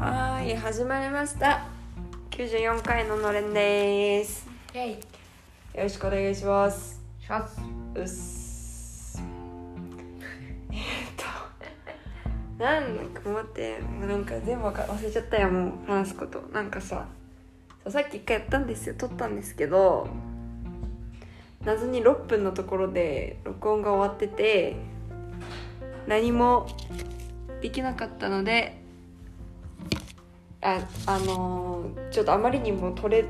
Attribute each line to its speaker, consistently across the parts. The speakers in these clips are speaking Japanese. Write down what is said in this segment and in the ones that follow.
Speaker 1: はい始まりました。94回ののれんです。
Speaker 2: イェイ。
Speaker 1: よろしくお願いします。
Speaker 2: します。
Speaker 1: うっす。えっとなんか待ってなんか全部忘れちゃったよもう話すこと。なんかささっき一回やったんですよ。撮ったんですけど謎に6分のところで録音が終わってて何もできなかったのでああのーちょっとあまりにも撮れ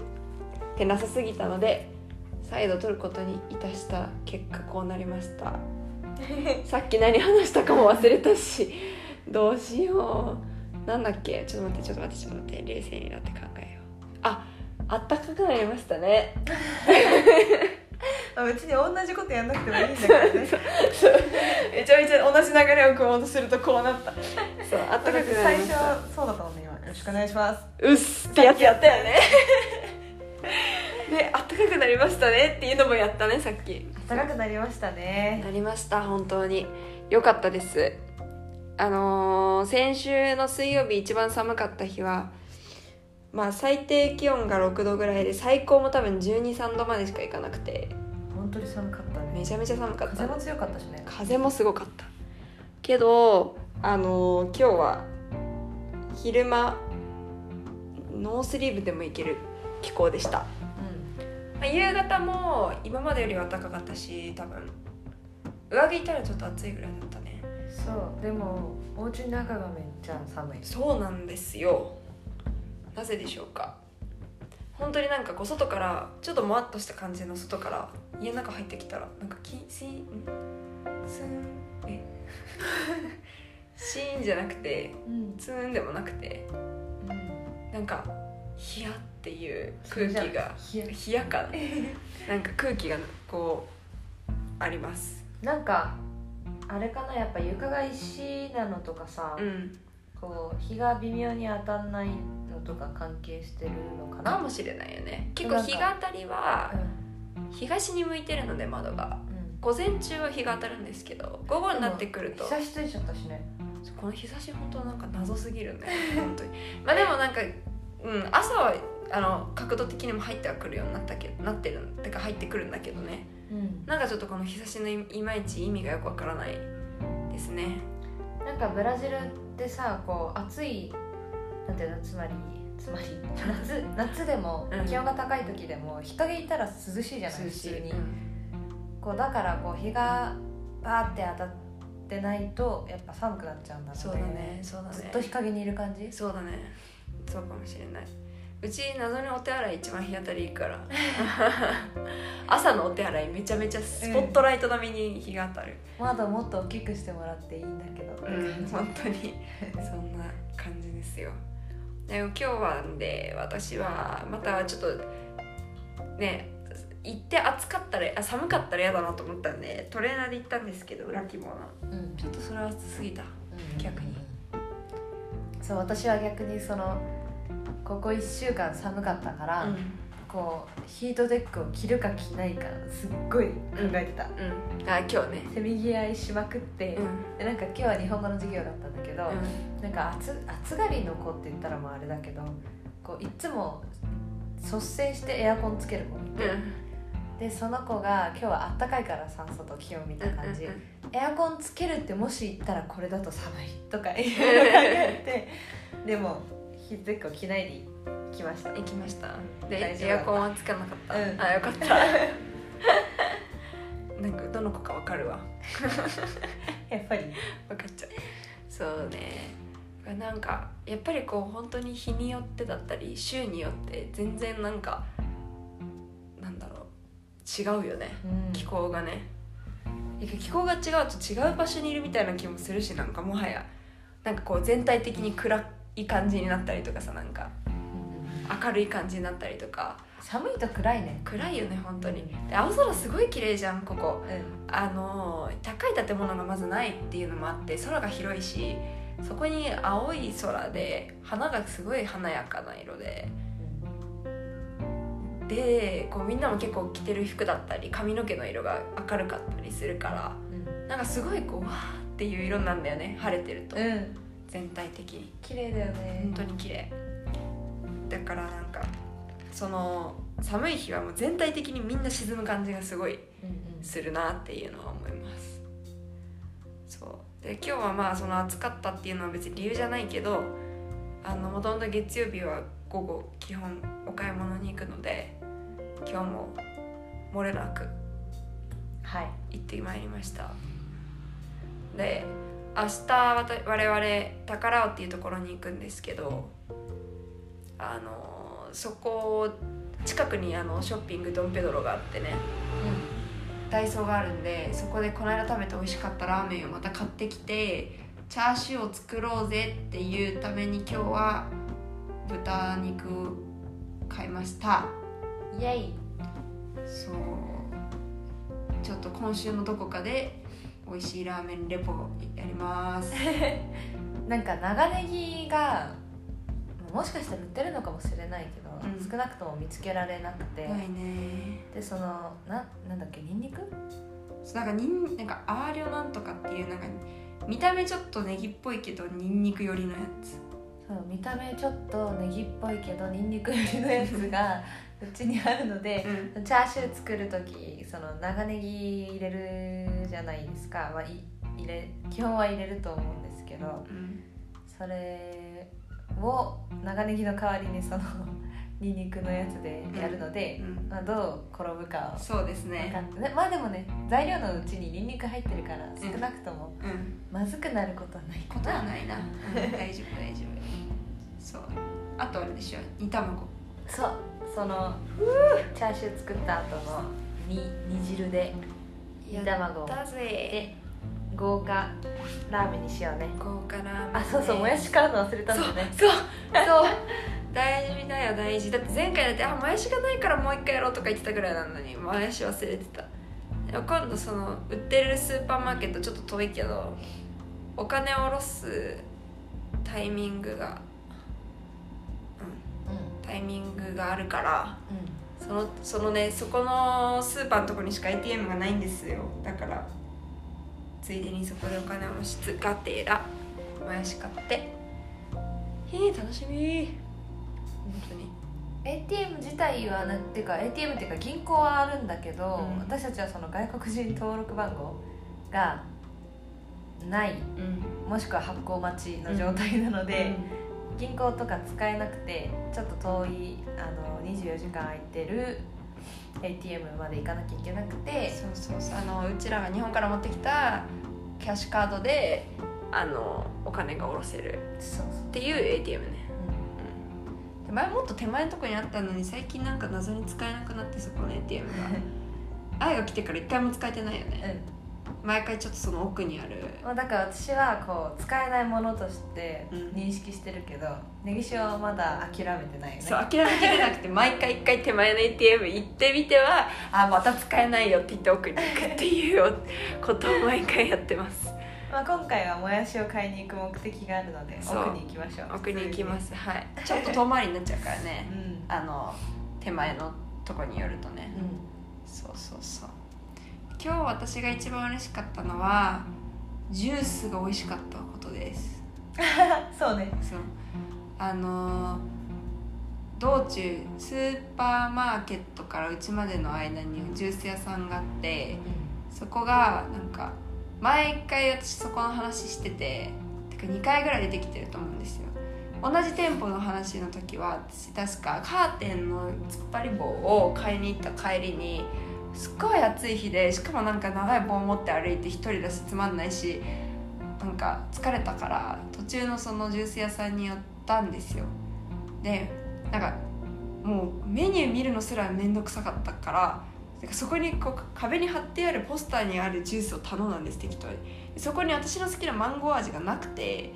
Speaker 1: てなさすぎたので再度撮ることにいたした結果こうなりました。さっき何話したかも忘れたしどうしよう。なんだっけ？ちょっと待ってちょっと待ってちょっと待って。冷静になって考えよう。ああったかくなりましたね。
Speaker 2: あ別に同じことやんなくてもいいんだけどね。
Speaker 1: めちゃめちゃ同じ流れを組もうとするとこうなった。そうあったかくな
Speaker 2: 最
Speaker 1: りました。
Speaker 2: 初そうだったもんね今よろしくお願いします。
Speaker 1: うっすってやつやったよね。であったかくなりましたねっていうのもやったねさっき。
Speaker 2: 暖かくなりましたね。
Speaker 1: なりました本当に。良かったです。あのー先週の水曜日一番寒かった日はまあ最低気温が6度ぐらいで最高も多分1 2 3度までしかいかなくて。
Speaker 2: 本当に寒かったね。
Speaker 1: めちゃめちゃ寒かった。
Speaker 2: 風も強かったしね。
Speaker 1: 風もすごかった。けどあのー今日は昼間ノースリーブでもいける気候でした、まあ、夕方も今までよりは暖かかったし多分上着いたらちょっと暑いぐらいだったね。
Speaker 2: うんそうでもお家の中がめっちゃ寒い。
Speaker 1: そうなんですよ。なぜでしょうか。本当になんかこう外からちょっともわっとした感じの外から家の中入ってきたらなんかキシーンスーンえ？シーンじゃなくて
Speaker 2: うん。
Speaker 1: ツーンでもなくてなんかヒヤっていう空気が
Speaker 2: 冷や
Speaker 1: 冷やかな。んか空気がこうあります。
Speaker 2: なんかあれかなやっぱ床が石なのとかさ、
Speaker 1: うん。
Speaker 2: こう日が微妙に当たんないのとか関係してるのかな。
Speaker 1: かもしれないよね。結構日が当たりは
Speaker 2: う
Speaker 1: 東に向いてるので窓が。
Speaker 2: んうん。
Speaker 1: 午前中は日が当たるんですけど午後になってくると
Speaker 2: 日差しついちゃったしね
Speaker 1: この日差し本当なんか謎すぎるね。本当に。まあでもなんか、うん、朝はあの角度的にも入ってはくるようになったけどなってるてか入ってくるんだけどね。
Speaker 2: うん。
Speaker 1: なんかちょっとこの日差しのいいまいち意味がよくわからないですね。
Speaker 2: なんかブラジルってさこう暑いなんていうの？つまりつまり夏夏でも
Speaker 1: うん。
Speaker 2: 気温が高い時でも日陰いたら涼しいじゃない？普通に。
Speaker 1: うん。
Speaker 2: こうだからこう日がバーって当たってないとやっぱ寒くなっちゃうんだろ
Speaker 1: そうだねそうだね。
Speaker 2: ずっと日陰にいる感じ？
Speaker 1: そうだね。そうかもしれない。うち謎にお手洗い一番日当たりいいから。朝のお手洗いめちゃめちゃスポットライト並みに日が当たる、
Speaker 2: 窓もっと大きくしてもらっていいんだけど、
Speaker 1: うん、本当に。そんな感じですよ。でも今日はんで私はまたちょっとね行って暑かったらあ寒かったら嫌だなと思ったんでトレーナーで行ったんですけど裏希望の。
Speaker 2: うん。
Speaker 1: ちょっとそれは暑すぎた。逆に。
Speaker 2: そう私は逆にそのここ1週間寒かったから、
Speaker 1: うん。
Speaker 2: こうヒートテックを着るか着ないかすっごい考えてた、
Speaker 1: うん。あ今日ね。
Speaker 2: せめぎ合いしまくって、
Speaker 1: うん。
Speaker 2: でなんか今日は日本語の授業だったんだけど、
Speaker 1: う
Speaker 2: なんか暑暑がりの子って言ったらまああれだけどこういつも率先してエアコンつける子
Speaker 1: ん
Speaker 2: でその子が今日はあったかいからさ外気温見た感じ、エアコンつけるってもし言ったらこれだと寒いとかいろいろ考えて でもヒートテックを着ないで来ました。
Speaker 1: 行きました。
Speaker 2: うん
Speaker 1: でエアコンはつかなかった、
Speaker 2: うん。
Speaker 1: あよかった。なんかどの子かわかるわ。
Speaker 2: やっぱり。
Speaker 1: 分かっちゃう。そうね。なんかやっぱりこう本当に日によってだったり週によって全然なんかなん違うよね。気候がね。気候が違うと違う場所にいるみたいな気もするしなんかもはや。なんかこう全体的に暗い感じになったりとかさなんか。明るい感じになったりとか。
Speaker 2: 寒いと暗いね。
Speaker 1: 暗いよね本当に。で青空すごい綺麗じゃんここ。
Speaker 2: うん。
Speaker 1: あの高い建物がまずないっていうのもあって空が広いしそこに青い空で花がすごい華やかな色ででこうみんなも結構着てる服だったり髪の毛の色が明るかったりするからなんかすごいこうわーっていう色なんだよね晴れてると。
Speaker 2: うん。
Speaker 1: 全体的に。
Speaker 2: 綺麗だよね。
Speaker 1: 本当に綺麗。だからなんかその寒い日はもう全体的にみんな沈む感じがすごい
Speaker 2: うんうん。
Speaker 1: するなっていうのは思います。そう。で今日はまあその暑かったっていうのは別に理由じゃないけどあのもともと月曜日は午後基本お買い物に行くので今日も漏れなく
Speaker 2: はい。
Speaker 1: 行ってまいりました。で明日我々宝尾っていうところに行くんですけどあのそこ近くにあのショッピングドンペドロがあってね。ダイソーがあるんでそこでこの間食べて美味しかったラーメンをまた買ってきてチャーシューを作ろうぜっていうために今日は豚肉買いました
Speaker 2: イエイ。
Speaker 1: そう。ちょっと今週のどこかで美味しいラーメンレポやります。
Speaker 2: なんか長ネギがもしかしたら売ってるのかもしれないけど、
Speaker 1: うん。
Speaker 2: 少なくとも見つけられなくて、
Speaker 1: ないね。
Speaker 2: でそのななんだっけニンニク？
Speaker 1: そうなんかにんなんかアーリョなんとかっていうなんか見た目ちょっとネギっぽいけどニンニク寄りのやつ。
Speaker 2: そう見た目ちょっとネギっぽいけどニンニク寄りのやつが うちにあるので
Speaker 1: うん。
Speaker 2: チャーシュー作る時その長ネギ入れるじゃないですか、まあ、い入れ基本は入れると思うんですけど
Speaker 1: うん。
Speaker 2: それを長ネギの代わりにその ニンニクのやつでやるので、
Speaker 1: うん。
Speaker 2: まあ、どう転ぶかを
Speaker 1: そうです
Speaker 2: 分
Speaker 1: ね
Speaker 2: かってねまあでもね材料のうちにニンニク入ってるから
Speaker 1: ん
Speaker 2: 少なくとも
Speaker 1: うん。
Speaker 2: まずくなることはないか
Speaker 1: ことはないな、う ん大丈夫大丈夫。そう。あとあれでしょ煮卵。
Speaker 2: そうそのチャーシュー作った後の煮煮汁で煮卵を。で豪華ラーメンにしようね。
Speaker 1: 豪華ラーメンね。
Speaker 2: あそうそうもやし買うの忘れたんだよね。
Speaker 1: そうそう 大事だよ大事。だって前回だってあもやしがないからもう一回やろうとか言ってたぐらいなのにもやし忘れてた。今度その売ってるスーパーマーケットちょっと遠いけどお金を下ろすタイミングがうんタイミングがあるから
Speaker 2: うん。
Speaker 1: そのそのねそこのスーパーのとこにしか ATM がないんですよ。だからついでにそこでお金をしつがてらもやし買って。へえ楽しみ。本当に。
Speaker 2: ATM 自体はなんていうか ATM っていうか銀行はあるんだけど、
Speaker 1: うん。
Speaker 2: 私たちはその外国人登録番号がない。
Speaker 1: うん。
Speaker 2: もしくは発行待ちの状態なので、銀行とか使えなくてちょっと遠いあの24時間空いてる ATM まで行かなきゃいけなくて
Speaker 1: そうそうそう。あのうちらが日本から持ってきたキャッシュカードであのお金が下ろせる。っていう ATM ね、うん、で前もっと手前のとこにあったのに最近なんか謎に使えなくなってそこの ATM が。愛が来てから一回も使えてないよね。
Speaker 2: うん
Speaker 1: 毎回ちょっとその奥にある。
Speaker 2: まあ、だから私はこう使えないものとして
Speaker 1: うん。
Speaker 2: 認識してるけど、ネギ塩はまだ諦めてないよね。
Speaker 1: そう諦めきれなくて毎回一回手前の ATM 行ってみてはあまた使えないよって言って奥に行くっていうことを毎回やってます。
Speaker 2: まあ、今回はもやしを買いに行く目的があるので奥に行きましょう。
Speaker 1: 奥に行きます。はい。ちょっと遠回りになっちゃうからね。
Speaker 2: うん、
Speaker 1: あの手前のとこによるとね。
Speaker 2: うん、
Speaker 1: そうそうそう今日私が一番嬉しかったのはジュースが美味しかったことです。
Speaker 2: そうね。
Speaker 1: そう。あのー道中スーパーマーケットからうちまでの間にジュース屋さんがあってそこがなんか毎回私そこの話してててか2回ぐらい出てきてると思うんですよ。同じ店舗の話の時は私確かカーテンの突っ張り棒を買いに行った帰りにすっごい暑い日でしかもなんか長い棒を持って歩いて一人だしつまんないしなんか疲れたから途中のそのジュース屋さんに寄ったんですよ。でなんかもうメニュー見るのすら面倒くさかったからそこにこう壁に貼ってあるポスターにあるジュースを頼んだんです適当に。そこに私の好きなマンゴー味がなくて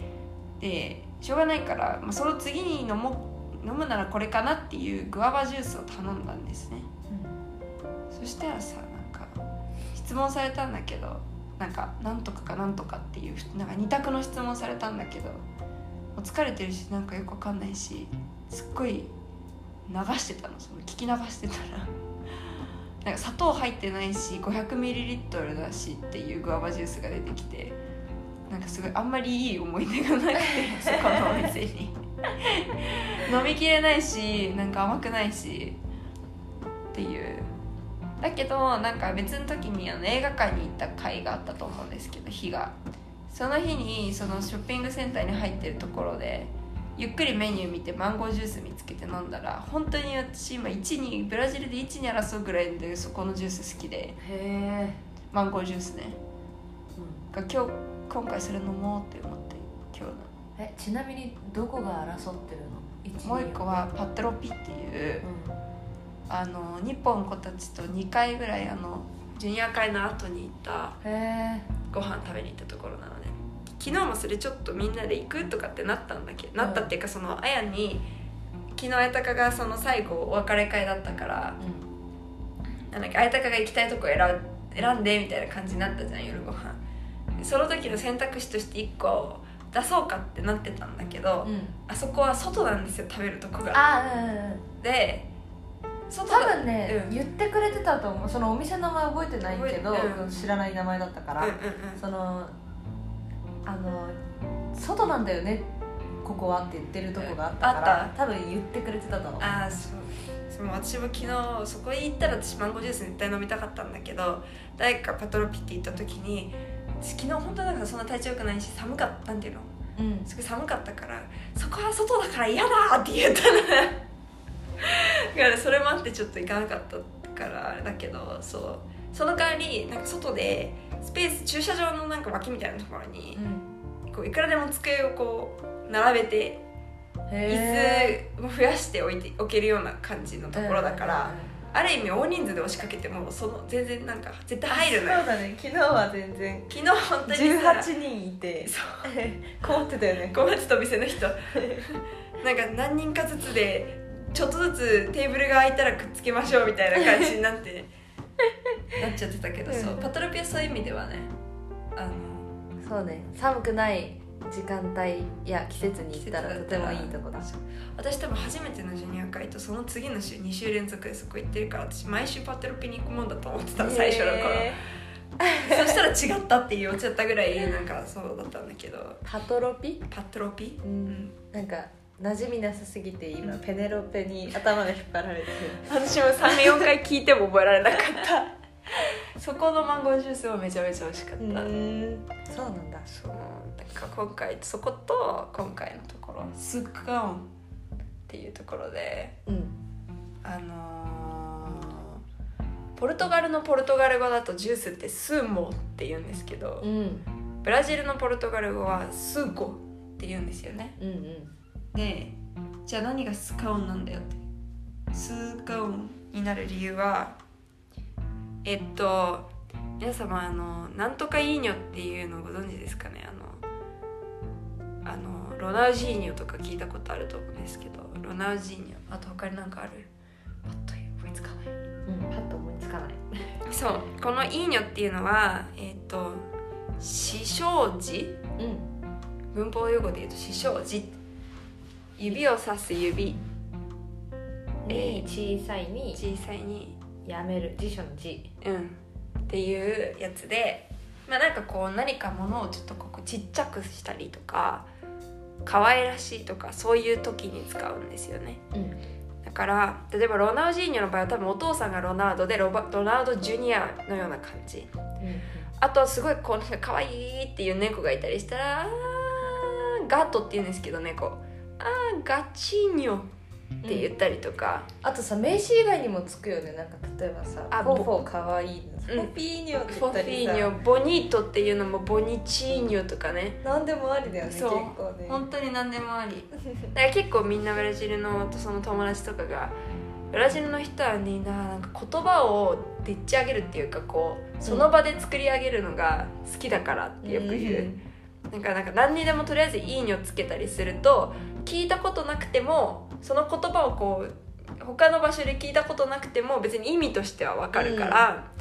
Speaker 1: でしょうがないから、まあ、その次に飲も飲むならこれかなっていうグアバジュースを頼んだんですね。そしたらさなんか質問されたんだけどなんかなんとかかなんとかっていうなんか二択の質問されたんだけど疲れてるしなんかよくわかんないしすっごい流してたのその聞き流してたら。なんか砂糖入ってないし 500ml だしっていうグアバジュースが出てきてなんかすごいあんまりいい思い出がなくて そこのお店に。飲みきれないしなんか甘くないしっていうだけどなんか別の時にあの映画館に行った回があったと思うんですけど日が。その日にそのショッピングセンターに入ってるところでゆっくりメニュー見てマンゴージュース見つけて飲んだら本当に私今1にブラジルで1に争うぐらいでそこのジュース好きで。
Speaker 2: へえ、
Speaker 1: マンゴージュースね。が今日今回それ飲もうって思って今日
Speaker 2: えちなみにどこが争ってるの？
Speaker 1: もう一個はパトロピっていう
Speaker 2: う
Speaker 1: あの日本子たちと2回ぐらいあのジュニア会の後に行ったご飯食べに行ったところなので昨日もそれちょっとみんなで行くとかってなったんだけど、なったっていうかそのあやに昨日あやたかがその最後お別れ会だったから
Speaker 2: う
Speaker 1: なんだっけあやたかが行きたいとこ選う選んでみたいな感じになったじゃん夜ご飯。でその時の選択肢として1個出そうかってなってたんだけど、
Speaker 2: んうん。
Speaker 1: あそこは外なんですよ食べるとこが。で外
Speaker 2: 多
Speaker 1: だ
Speaker 2: 分ね、
Speaker 1: うん。
Speaker 2: 言ってくれてたと思う。そのお店の名前覚えてないけど、知らない名前だったから、そのあの外なんだよねここはって言ってるとこがあったから多分言ってくれてたと思う。
Speaker 1: ああそう。私も昨日そこへ行ったら私マンゴージュース絶対飲みたかったんだけど誰かパトロピって行った時に私昨日本当だからそんな体調良くないし寒かったなんていうの
Speaker 2: うん。
Speaker 1: すごい寒かったからそこは外だから嫌だって言ったの。だからそれもあってちょっと行かなかったからあれだけどそうその代わりなんか外でスペース駐車場のなんか脇みたいなところにこういくらでも机をこう並べて
Speaker 2: へ
Speaker 1: 椅子を増やして置いて置けるような感じのところだから、ある意味大人数で押しかけてもその全然なんか絶対入るのよ。
Speaker 2: そうだね。昨日は全然
Speaker 1: 昨日本当にさ
Speaker 2: 18人いて
Speaker 1: そう。
Speaker 2: 困ってたよね。
Speaker 1: ごめんちょっとお店の人。なんか何人かずつでちょっとずつテーブルが空いたらくっつけましょうみたいな感じになって なっちゃってたけど、そう
Speaker 2: うん
Speaker 1: パトロピはそういう意味ではねあの
Speaker 2: そうね。寒くない時間帯や季節に行ったらとてもいいとこだ。
Speaker 1: 私多分初めてのジュニア会とその次の週2週連続でそこ行ってるから私毎週パトロピに行くもんだと思ってた最初の頃、
Speaker 2: へ
Speaker 1: そしたら違ったって言っちゃったぐらいなんかそうだったんだけど。
Speaker 2: ーパトロピ？
Speaker 1: パトロピ？
Speaker 2: う
Speaker 1: うんん。
Speaker 2: なんか馴染みなさすぎて今ペネロペに頭が引っ張られてる。
Speaker 1: 私も34回聞いても覚えられなかった。そこのマンゴージュースもめちゃめちゃ美味しかった、
Speaker 2: ん。そうなんだ。
Speaker 1: そう。なんか今回そこと今回のところ。スッカオンっていうところで
Speaker 2: うん。
Speaker 1: あのーポルトガルのポルトガル語だとジュースってスーモって言うんですけど
Speaker 2: うん。
Speaker 1: ブラジルのポルトガル語はスーゴって言うんですよね。
Speaker 2: うんうん
Speaker 1: でじゃあ何がスカオンなんだよって。スカオンになる理由はえっと皆様あのなんとかイーニョっていうのをご存知ですかね？あのあのロナウジーニョとか聞いたことあると思うんですけどロナウジーニョあと他に何かある？パッと思いつかない。
Speaker 2: うんパッと思いつかない。
Speaker 1: そうこのイーニョっていうのはえっと死生児
Speaker 2: うん。
Speaker 1: 文法用語で言うと死生児指を指す指。
Speaker 2: に小さいに。
Speaker 1: 小さいに。
Speaker 2: やめる辞書の字。
Speaker 1: うん。っていうやつで。まあなんかこう何かものをちょっとここちっちゃくしたりとか可愛らしいとかそういう時に使うんですよね。
Speaker 2: うん。
Speaker 1: だから例えばロナウジーニョの場合は多分お父さんがロナウドでロバロナウドジュニアのような感じ。あとすごいこうなんか可愛いっていう猫がいたりしたらガトって言うんですけど猫あーガチーニョって言ったりとか、
Speaker 2: あとさ名詞以外にもつくよね。なんか例えばさ
Speaker 1: あ
Speaker 2: ポフォかわいい
Speaker 1: うん。
Speaker 2: ポピーニョって
Speaker 1: フォ
Speaker 2: 言ったりさ。
Speaker 1: フィーニョボニートっていうのもボニチーニョとかね。
Speaker 2: 何でもありだよね結
Speaker 1: そう。
Speaker 2: 構ね。
Speaker 1: 本当に何でもあり。だから結構みんなブラジルのその友達とかがブラジルの人はねななんか言葉をでっち上げるっていうかこうその場で作り上げるのが好きだからってよく言う、なんかなんか何にでもとりあえず「いいに」をつけたりすると聞いたことなくてもその言葉をこう他の場所で聞いたことなくても別に意味としては分かるから、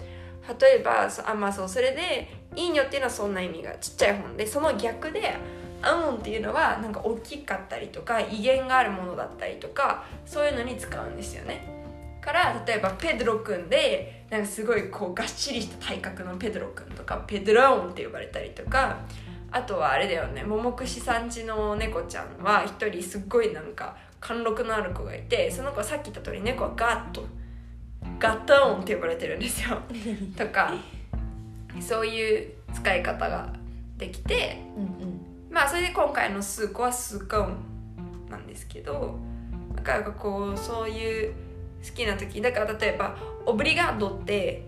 Speaker 1: 例えばあまあそうそれで「いいにょ」っていうのはそんな意味がちっちゃい本でその逆で「アモン」っていうのはなんか大きかったりとか威厳があるものだったりとかそういうのに使うんですよね。から例えばペドロ君でなんかすごいこうがっしりした体格のペドロ君とかペドローンって呼ばれたりとかあとはあれだよね桃串さんちの猫ちゃんは一人すっごいなんか貫禄のある子がいてその子はさっき言った通り猫はガッとガットーンって呼ばれてるんですよ。とかそういう使い方ができて
Speaker 2: うんうん。
Speaker 1: まあそれで今回のスーコはスーコーンなんですけどだからこうそういう好きな時だから例えば「オブリガード」って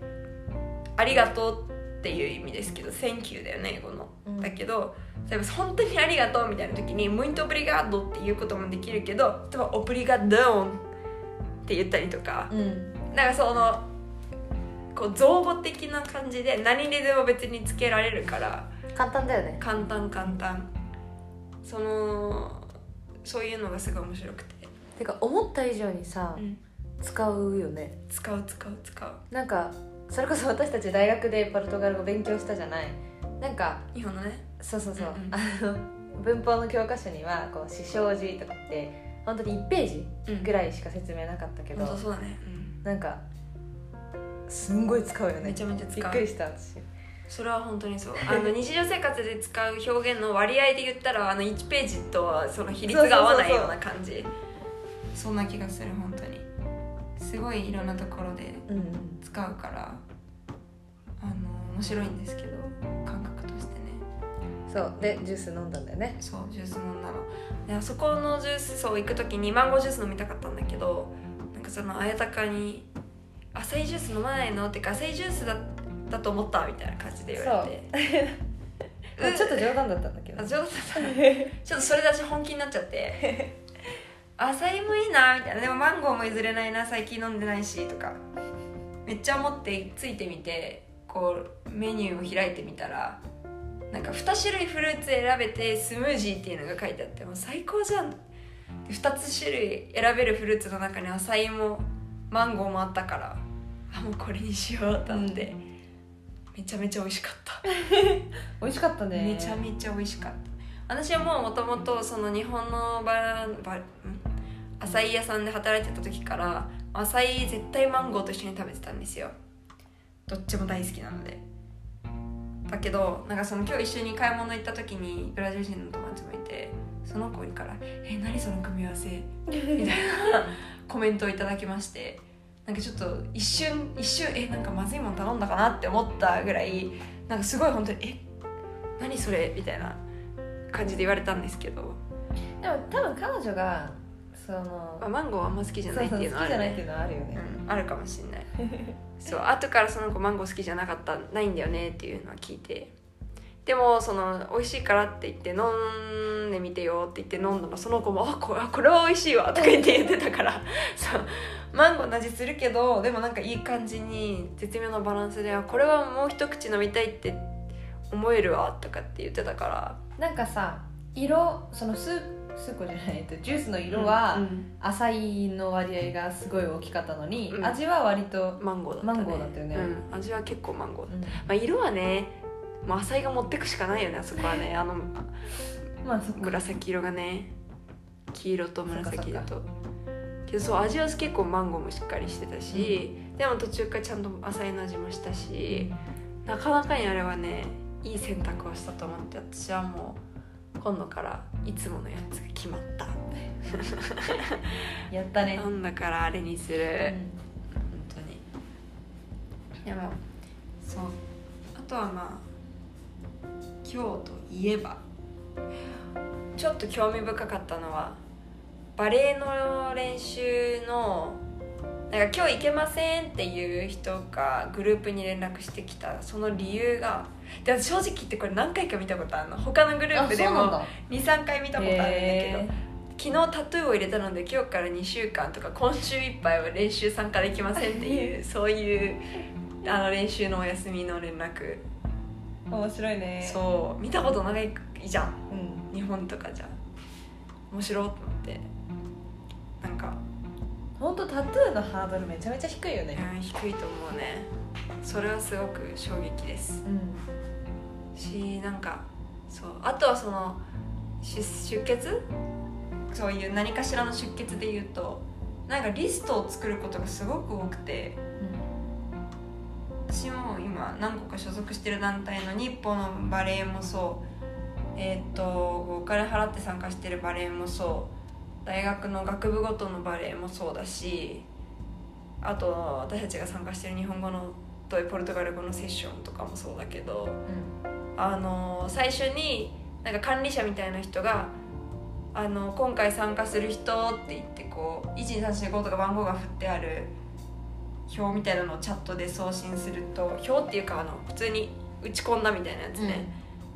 Speaker 1: 「ありがとう」っていう意味ですけど「Thank you」だよね英語の。
Speaker 2: うん
Speaker 1: だけど例えば本当にありがとうみたいな時に「ムイントオブリガード」っていうこともできるけど例えば「オブリガドーン」って言ったりとか
Speaker 2: うん。
Speaker 1: なんかそのこう造語的な感じで何にでも別につけられるから
Speaker 2: 簡単だよね。
Speaker 1: 簡単簡単。そのそういうのがすごい面白くて、
Speaker 2: てか思った以上にさ使うよね。
Speaker 1: 使う使う使う。
Speaker 2: なんかそれこそ私たち大学でポルトガル語勉強したじゃないなんか
Speaker 1: 日本のね。
Speaker 2: そうそうそう、
Speaker 1: うんうん。
Speaker 2: あの文法の教科書にはこう「死傷字」とかって本当に1ページぐらいしか説明なかったけど、
Speaker 1: 本当そうだね、うん。
Speaker 2: なんかすんごい使うよね。
Speaker 1: めちゃめちゃ使う。
Speaker 2: びっくりした私。
Speaker 1: それは本当にそう。あの 日常生活で使う表現の割合で言ったらあの1ページとはその比率が合わないような感じ。そんな気がする本当に。すごいいろんなところで
Speaker 2: うんうん。
Speaker 1: 使うからあの面白いんですけど
Speaker 2: そうでジュース飲んだんだよね。
Speaker 1: そうジュース飲んだの。であそこのジュースそう行く時にマンゴージュース飲みたかったんだけどなんかその綾鷹に「浅いジュース飲まないの?」ってか浅いジュースだだと思ったみたいな感じで言われて。
Speaker 2: まあちょっと冗談だったんだけど。
Speaker 1: あ冗談だった。ちょっとそれだし本気になっちゃって 浅いもいいなみたいな。でもマンゴーも譲れないな最近飲んでないしとか。めっちゃ思ってついてみてこうメニューを開いてみたらなんか2種類フルーツ選べてスムージーっていうのが書いてあってもう最高じゃん。で2つ種類選べるフルーツの中にアサイもマンゴーもあったからあもうこれにしようと思って、めちゃめちゃ美味しかった。
Speaker 2: 美味しかったね。
Speaker 1: めちゃめちゃ美味しかった。私はもうもともとその日本のババん？アサイ屋さんで働いてた時からアサイ絶対マンゴーと一緒に食べてたんですよ。どっちも大好きなのでだけどなんかその今日一緒に買い物行った時にブラジル人の友達もいてその子から「え何その組み合わせ?」みたいなコメントをいただきましてなんかちょっと一瞬一瞬えなんかまずいもの頼んだかな？って思ったぐらいなんかすごい本当に「え何それ?」みたいな感じで言われたんですけど、
Speaker 2: でも多分彼女がその
Speaker 1: まあ、マンゴーあんま好きじゃないっていうのはある、
Speaker 2: 好きじゃないっていうのはあるよね、
Speaker 1: うん、あるかもしれない そう後からその子マンゴー好きじゃなかったないんだよねっていうのは聞いて。でもその美味しいからって言って飲んでみてよって言って飲んだらその子も「あこれこれは美味しいわ」とか言って言ってたから。そう。マンゴーの味するけどでもなんかいい感じに絶妙なバランスでこれはもう一口飲みたいって思えるわとかって言ってたから。
Speaker 2: なんかさ色そのススープじゃないとジュースの色は、
Speaker 1: うん
Speaker 2: 浅いの割合がすごい大きかったのに、
Speaker 1: うん。
Speaker 2: 味は割と、
Speaker 1: マンゴーだったね。
Speaker 2: マンゴーだったよね。
Speaker 1: うん、味は結構マンゴーだ
Speaker 2: うん。
Speaker 1: まあ、色はねもう浅いが持ってくしかないよねあそこはね。あの
Speaker 2: まあ
Speaker 1: 紫色がね黄色と紫だ
Speaker 2: そ
Speaker 1: とけどそう味は結構マンゴーもしっかりしてたし、でも途中からちゃんと浅いの味もしたしなかなかにあれはねいい選択をしたと思って私はもう今度からいつものやつが決まった。
Speaker 2: やったね、
Speaker 1: なんだからあれにする、
Speaker 2: うん。
Speaker 1: 本当に。でもそう。あとはまあ今日といえばちょっと興味深かったのはバレエの練習のなんか今日行けませんっていう人がグループに連絡してきた。その理由がで私正直言ってこれ何回か見たことあるの。他のグループでも
Speaker 2: あそうなんだ。
Speaker 1: 23回見たことあるんだけど
Speaker 2: へ
Speaker 1: 昨日タトゥーを入れたので今日から2週間とか今週いっぱいは練習参加できませんっていうそういうあの練習のお休みの連絡。
Speaker 2: ー面白いね。
Speaker 1: そう。見たことないじゃん。
Speaker 2: うん。
Speaker 1: 日本とかじゃ。面白いと思って。なんか、
Speaker 2: 本当タトゥーのハードルめちゃめちゃ低いよね。
Speaker 1: うん、低いと思うねそれはすごく衝撃です。
Speaker 2: うん。
Speaker 1: しなんかそうあとはその出出血？そういう何かしらの出血で言うとなんかリストを作ることがすごく多くて私も今何個か所属してる団体の日本のバレエもそう。えっ、とお金払って参加してるバレエもそう。大学の学部ごとのバレエもそうだしあと私たちが参加してる日本語のとポルトガル語のセッションとかもそうだけどあの最初になんか管理者みたいな人があの今回参加する人って言ってこう12345とか番号が振ってある表みたいなのをチャットで送信すると表っていうかあの普通に打ち込んだみたいなやつね、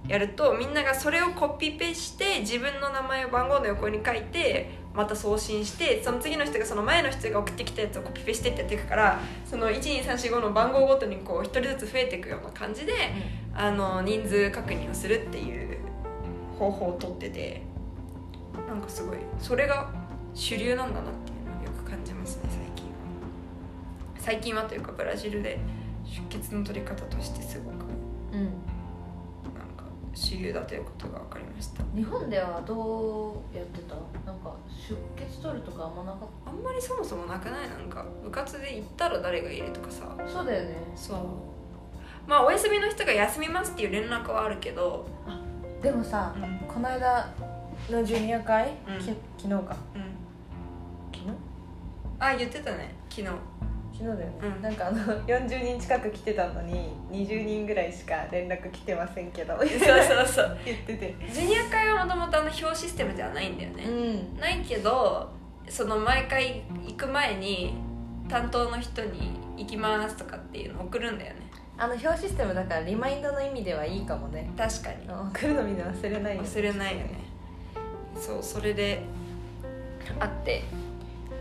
Speaker 1: やるとみんながそれをコピペして自分の名前を番号の横に書いてまた送信してその次の人がその前の人が送ってきたやつをコピペしてってやっていくからその12345の番号ごとにこう1人ずつ増えていくような感じであの人数確認をするっていう方法をとっててなんかすごいそれが主流なんだなっていうのをよく感じますね最近は。最近はというかブラジルで出血の取り方としてすごく。
Speaker 2: うん
Speaker 1: 主流だということが分かりました
Speaker 2: 日本ではどうやってた？なんか出血取るとかあんまなかっ
Speaker 1: あんまりそもそもなくない？なんか部活で行ったら誰がいるとかさ。
Speaker 2: たそうだよね。
Speaker 1: そう。まあお休みの人が休みますっていう連絡はあるけど。
Speaker 2: でもさ
Speaker 1: うん。
Speaker 2: この間のジュニア会、
Speaker 1: うん。
Speaker 2: き昨日か。
Speaker 1: うん。
Speaker 2: 昨日？
Speaker 1: あ言ってたね。昨日
Speaker 2: 昨日だよね、
Speaker 1: うん。
Speaker 2: なんかあの 40人近く来てたのに20人ぐらいしか連絡来てませんけど。
Speaker 1: そうそうそう。
Speaker 2: 言ってて。
Speaker 1: ジュニア会はもともとあの表システムではないんだよね、
Speaker 2: ん。
Speaker 1: ないけどその毎回行く前に担当の人に「行きます」とかっていうのを送るんだよね。
Speaker 2: あの表システムだからリマインドの意味ではいいかもね。
Speaker 1: 確かに。
Speaker 2: 送るのみんな忘れないよ
Speaker 1: 忘れないよね。そうそれであって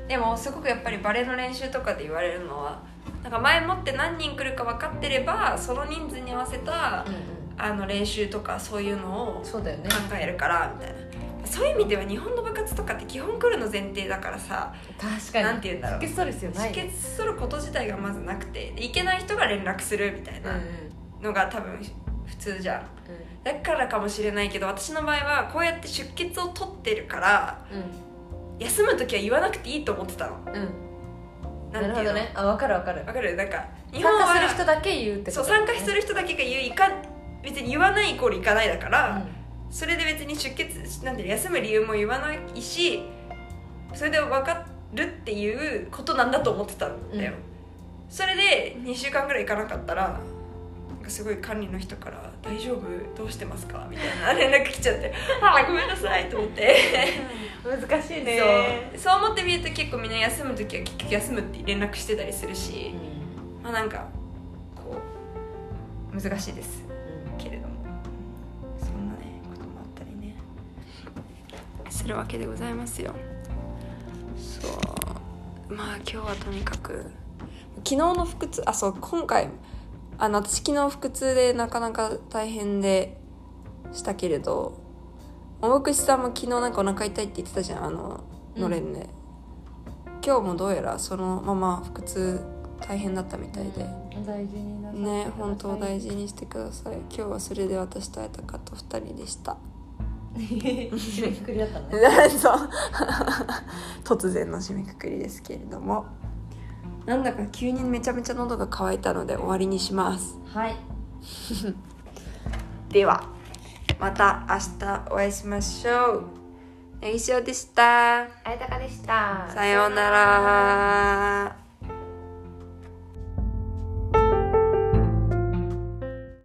Speaker 1: でもすごくやっぱりバレエの練習とかで言われるのはなんか前もって何人来るか分かってればその人数に合わせた
Speaker 2: うんうん。
Speaker 1: あの練習とかそういうのを
Speaker 2: そうだよね。
Speaker 1: 考えるからみたいな。そういう意味では日本の部活とかって基本来るの前提だからさ
Speaker 2: 確かに。
Speaker 1: なんて言うんだろう。
Speaker 2: 出血取る必要ない
Speaker 1: 出血すること自体がまずなくてで行けない人が連絡するみたい
Speaker 2: うんうん。
Speaker 1: なのが多分普通じゃん。
Speaker 2: う
Speaker 1: だからかもしれないけど私の場合はこうやって出血を取ってるから
Speaker 2: ん
Speaker 1: 休む時は言わなくていいと思ってたの。
Speaker 2: うん。うん
Speaker 1: な
Speaker 2: るほどね。あ分かる分かる。
Speaker 1: わかる？なんか日本
Speaker 2: 参
Speaker 1: は
Speaker 2: 加する人だけ言うってこ
Speaker 1: そう
Speaker 2: とだよね
Speaker 1: 参加する人だけが言ういか別に言わないイコール行かないだから、
Speaker 2: うん。
Speaker 1: それで別に出血なんていうの休む理由も言わないしそれで分かるっていうことなんだと思ってたんだよ、
Speaker 2: うん。
Speaker 1: それで2週間ぐらい行かなかったらなんかすごい管理の人から「大丈夫？どうしてますか?」みたいな連絡来ちゃって「ああごめんなさい」と思って。
Speaker 2: 難しいね。
Speaker 1: そう。そう思ってみると結構みんな休む時は結局休むって連絡してたりするし、まあなんかこう難しいです。けれども。そんなねこともあったりね。するわけでございますよ。そう。まあ今日はとにかく昨日の腹痛あそう今回あの私昨日腹痛でなかなか大変でしたけれどおもくしさんも昨日なんかお腹痛いって言ってたじゃんあの
Speaker 2: うん
Speaker 1: のれんで、今日もどうやらそのまま腹痛大変だったみたいで、
Speaker 2: うん大事になさ
Speaker 1: ね本当大事にしてください。今日はそれで私と会えたかと2人でした。
Speaker 2: 締めくくりだったのね
Speaker 1: 突然の締めくくりですけれどもなんだか急にめちゃめちゃ喉が渇いたので終わりにします。
Speaker 2: はい。
Speaker 1: ではまた明日お会いしましょう。ネギ塩でした。
Speaker 2: あやたかでした。
Speaker 1: さようなら